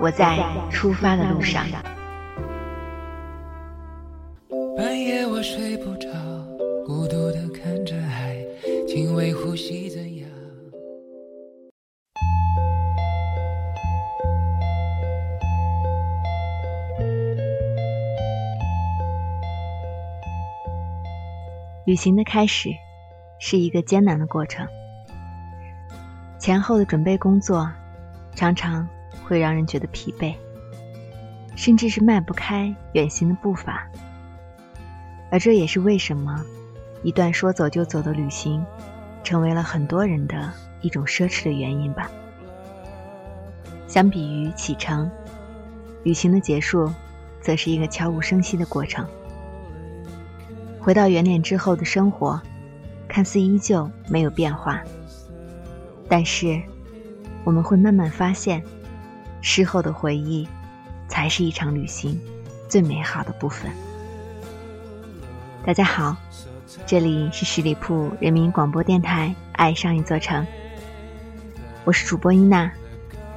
我在出发的路上。半夜我睡不着，孤独的看着海，轻微呼吸怎样？旅行的开始是一个艰难的过程，前后的准备工作常常会让人觉得疲惫，甚至是迈不开远行的步伐。而这也是为什么一段说走就走的旅行，成为了很多人的一种奢侈的原因吧。相比于启程，旅行的结束，则是一个悄无声息的过程。回到原点之后的生活，看似依旧没有变化，但是我们会慢慢发现，事后的回忆，才是一场旅行最美好的部分。大家好，这里是十里铺人民广播电台《爱上一座城》，我是主播伊娜，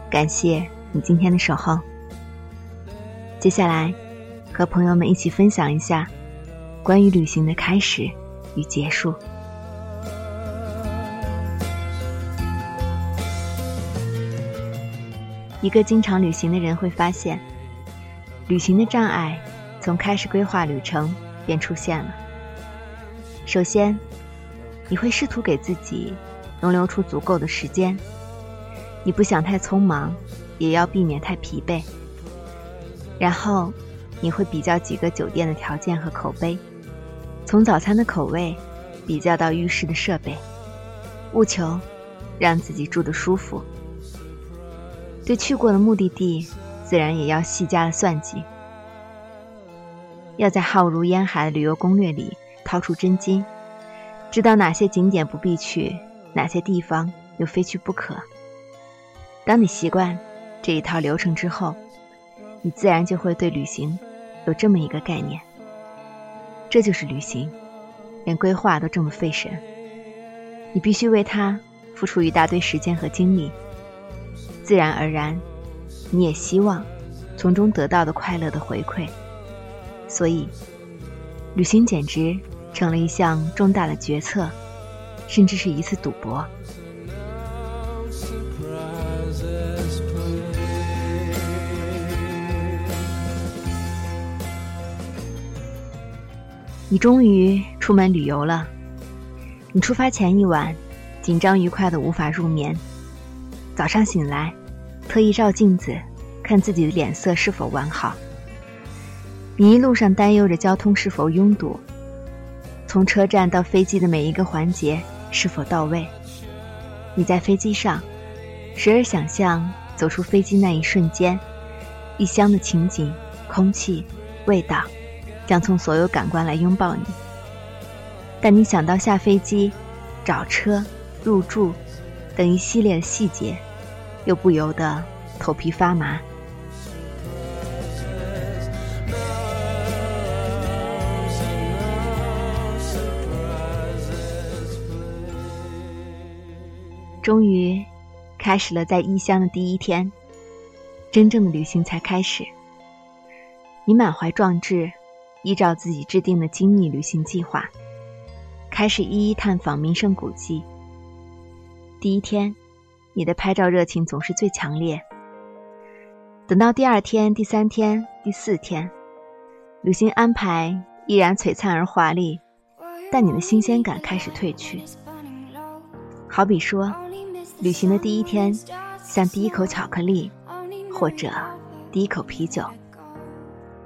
感谢你今天的守候。接下来，和朋友们一起分享一下。关于旅行的开始与结束。一个经常旅行的人会发现，旅行的障碍从开始规划旅程便出现了。首先，你会试图给自己容留出足够的时间，你不想太匆忙，也要避免太疲惫。然后，你会比较几个酒店的条件和口碑。从早餐的口味比较到浴室的设备，务求让自己住得舒服。对去过的目的地，自然也要细加了算计。要在浩如烟海的旅游攻略里掏出真金，知道哪些景点不必去，哪些地方又非去不可。当你习惯这一套流程之后，你自然就会对旅行有这么一个概念。这就是旅行，连规划都这么费神。你必须为它付出一大堆时间和精力，自然而然，你也希望从中得到的快乐的回馈。所以，旅行简直成了一项重大的决策，甚至是一次赌博。你终于出门旅游了。你出发前一晚，紧张愉快的无法入眠。早上醒来，特意照镜子，看自己的脸色是否完好。你一路上担忧着交通是否拥堵，从车站到飞机的每一个环节是否到位。你在飞机上，时而想象走出飞机那一瞬间，异乡的情景、空气、味道。将从所有感官来拥抱你，但你想到下飞机、找车、入住等一系列的细节，又不由得头皮发麻。终于，开始了在异乡的第一天，真正的旅行才开始。你满怀壮志。依照自己制定的精密旅行计划，开始一一探访名胜古迹。第一天，你的拍照热情总是最强烈。等到第二天、第三天、第四天，旅行安排依然璀璨而华丽，但你的新鲜感开始褪去。好比说，旅行的第一天，像第一口巧克力，或者第一口啤酒，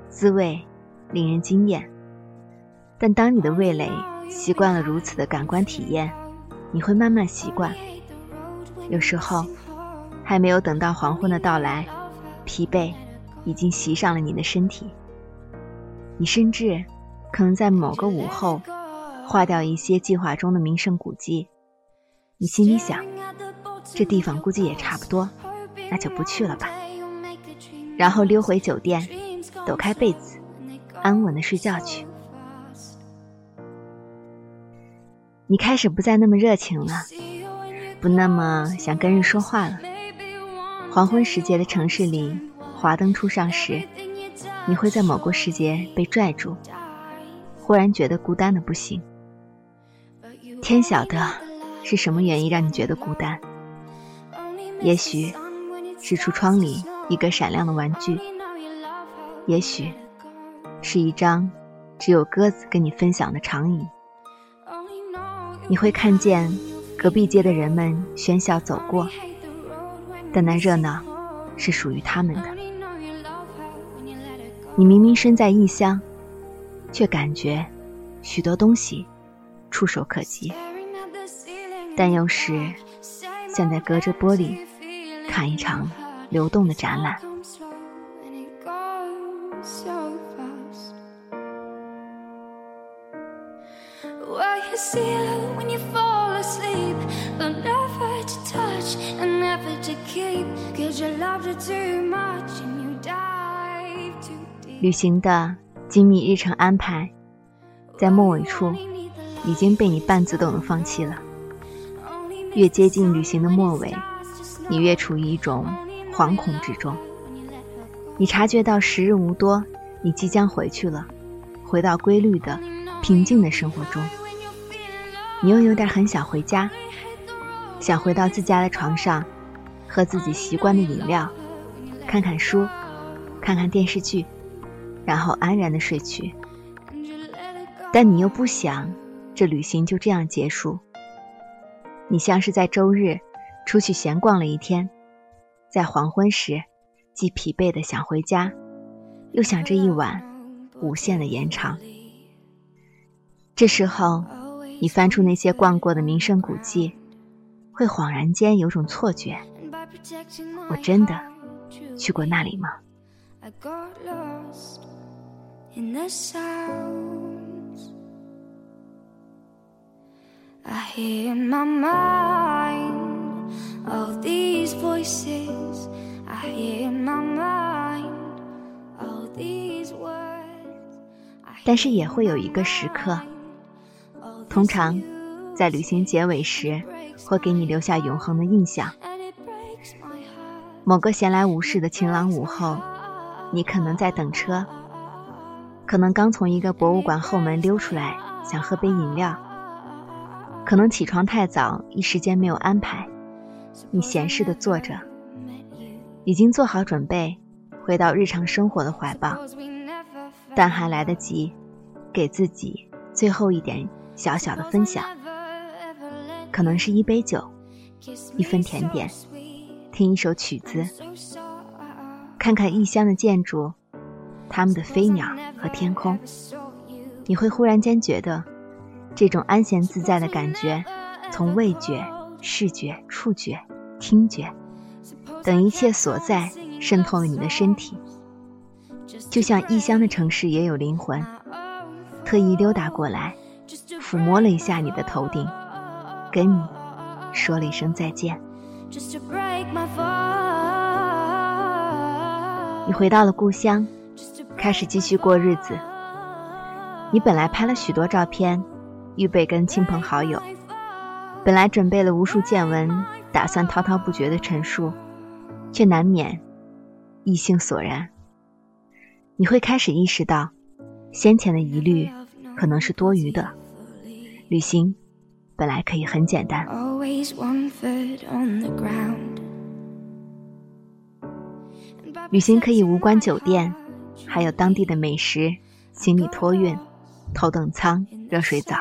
滋味。令人惊艳，但当你的味蕾习惯了如此的感官体验，你会慢慢习惯。有时候，还没有等到黄昏的到来，疲惫已经袭上了你的身体。你甚至可能在某个午后划掉一些计划中的名胜古迹。你心里想，这地方估计也差不多，那就不去了吧。然后溜回酒店，抖开被子，安稳的睡觉去。你开始不再那么热情了，不那么想跟人说话了。黄昏时节的城市里，华灯初上时，你会在某个时节被拽住，忽然觉得孤单的不行。天晓得是什么原因让你觉得孤单？也许是橱窗里一个闪亮的玩具，也许是一张只有鸽子跟你分享的长椅。你会看见隔壁街的人们喧嚣走过，但那热闹是属于他们的。你明明身在异乡，却感觉许多东西触手可及，但又是像在隔着玻璃看一场流动的展览。旅行的精密日程安排，在末尾处已经被你半自动的放弃了。越接近旅行的末尾，你越处于一种惶恐之中。你察觉到时日无多，你即将回去了，回到规律的、平静的生活中。你又有点很想回家，想回到自家的床上，喝自己习惯的饮料，看看书，看看电视剧，然后安然的睡去。但你又不想这旅行就这样结束。你像是在周日出去闲逛了一天，在黄昏时，既疲惫的想回家，又想这一晚无限的延长。这时候。你翻出那些逛过的名胜古迹，会恍然间有种错觉：我真的去过那里吗？但是也会有一个时刻。通常，在旅行结尾时，会给你留下永恒的印象。某个闲来无事的晴朗午后，你可能在等车，可能刚从一个博物馆后门溜出来，想喝杯饮料，可能起床太早，一时间没有安排。你闲适的坐着，已经做好准备，回到日常生活的怀抱，但还来得及给自己最后一点。小小的分享，可能是一杯酒，一份甜点，听一首曲子，看看异乡的建筑，他们的飞鸟和天空，你会忽然间觉得，这种安闲自在的感觉，从味觉、视觉、触觉、听觉等一切所在，渗透了你的身体，就像异乡的城市也有灵魂，特意溜达过来。抚摸了一下你的头顶，跟你说了一声再见。你回到了故乡，开始继续过日子。你本来拍了许多照片，预备跟亲朋好友；本来准备了无数见闻，打算滔滔不绝的陈述，却难免意兴索然。你会开始意识到，先前的疑虑可能是多余的。旅行本来可以很简单，旅行可以无关酒店，还有当地的美食、行李托运、头等舱、热水澡。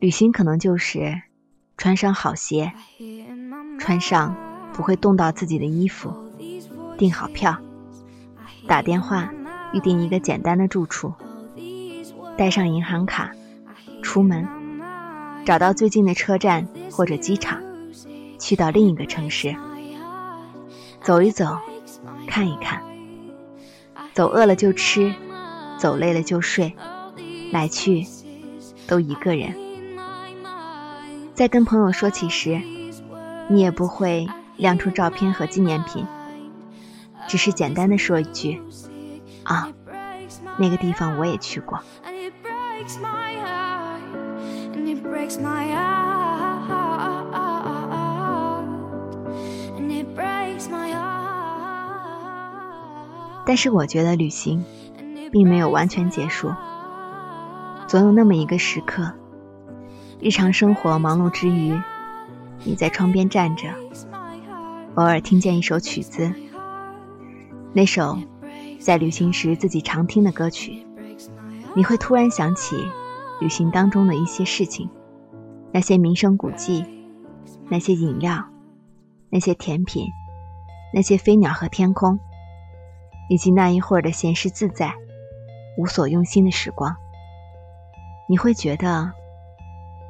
旅行可能就是穿上好鞋，穿上不会冻到自己的衣服，订好票，打电话预定一个简单的住处，带上银行卡。出门，找到最近的车站或者机场，去到另一个城市，走一走，看一看，走饿了就吃，走累了就睡，来去都一个人。在跟朋友说起时，你也不会亮出照片和纪念品，只是简单的说一句：“啊，那个地方我也去过。”但是我觉得旅行并没有完全结束，总有那么一个时刻，日常生活忙碌之余，你在窗边站着，偶尔听见一首曲子，那首在旅行时自己常听的歌曲，你会突然想起旅行当中的一些事情，那些名胜古迹，那些饮料，那些甜品，那些飞鸟和天空。以及那一会儿的闲适自在、无所用心的时光，你会觉得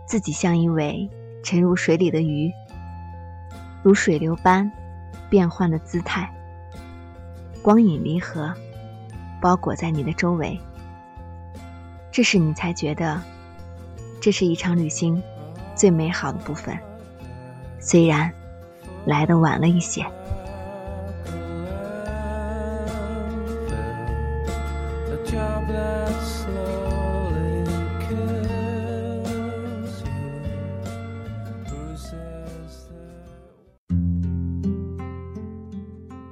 自己像一尾沉入水里的鱼，如水流般变换的姿态，光影离合，包裹在你的周围。这时你才觉得，这是一场旅行最美好的部分，虽然来的晚了一些。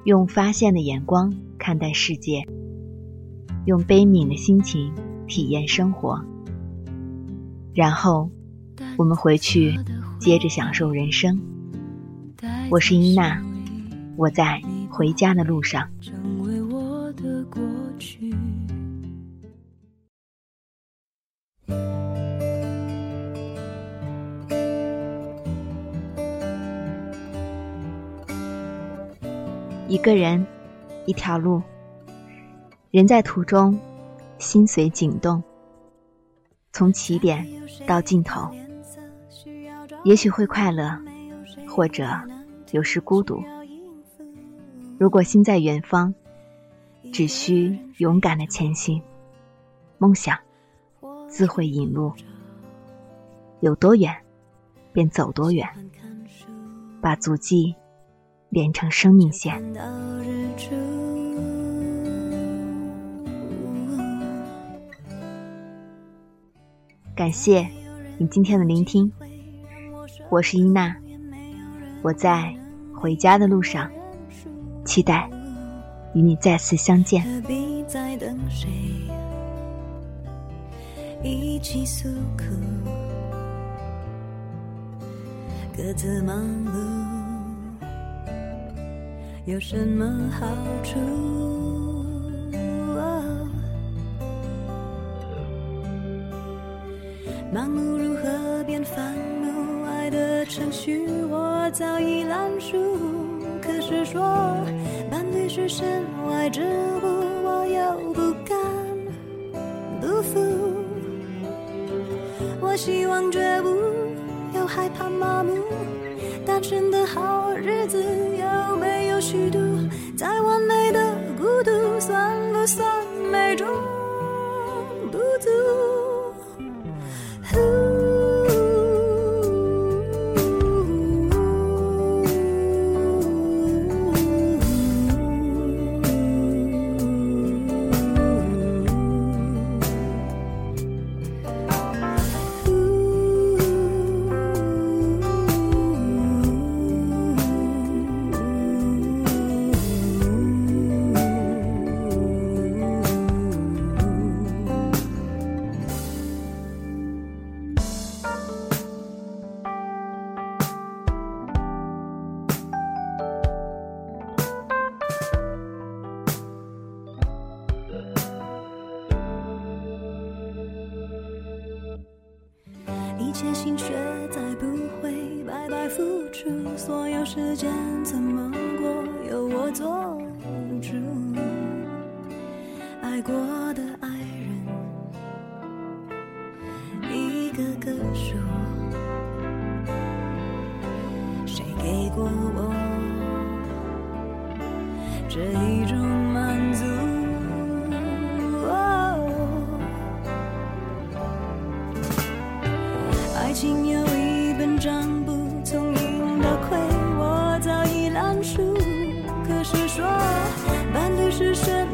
用发现的眼光看待世界，用悲悯的心情体验生活，然后我们回去接着享受人生。我是伊娜，我在回家的路上。一个人，一条路，人在途中，心随景动。从起点到尽头，也许会快乐，或者有时孤独。如果心在远方，只需勇敢的前行，梦想自会引路。有多远，便走多远，把足迹。连成生命线。感谢你今天的聆听，我是伊娜，我在回家的路上，期待与你再次相见。何必再等谁一起诉苦，各自忙碌。有什么好处？忙碌如？程序我早已烂熟。可是说伴侣是身外之物，我又不甘不服。我希望觉悟，又害怕麻木。单身的好日子有没有虚度？在我切心血再不会白白付出，所有时间怎么过由我做主。爱过的爱人一个个数，谁给过我这爱情有一本账簿，从0到亏。我早已烂熟，可是说伴侣是什？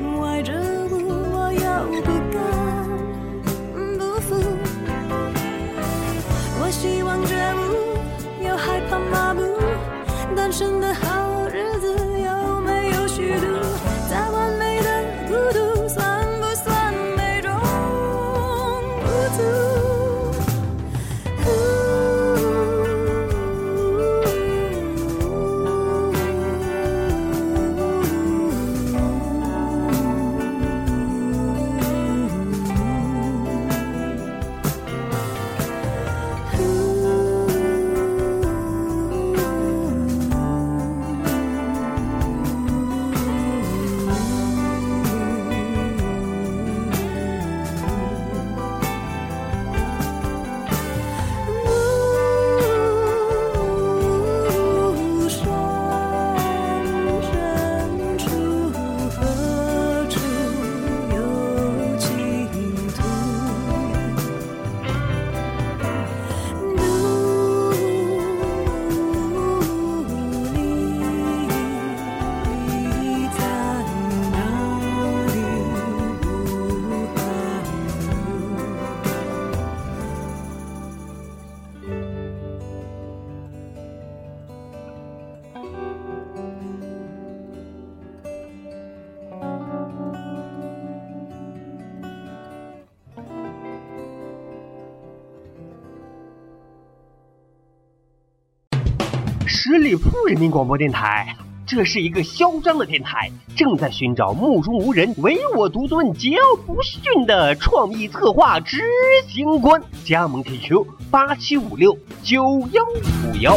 十里铺人民广播电台。这是一个嚣张的电台，正在寻找目中无人、唯我独尊、桀骜不驯的创意策划执行官。加盟 QQ：八七五六九幺五幺。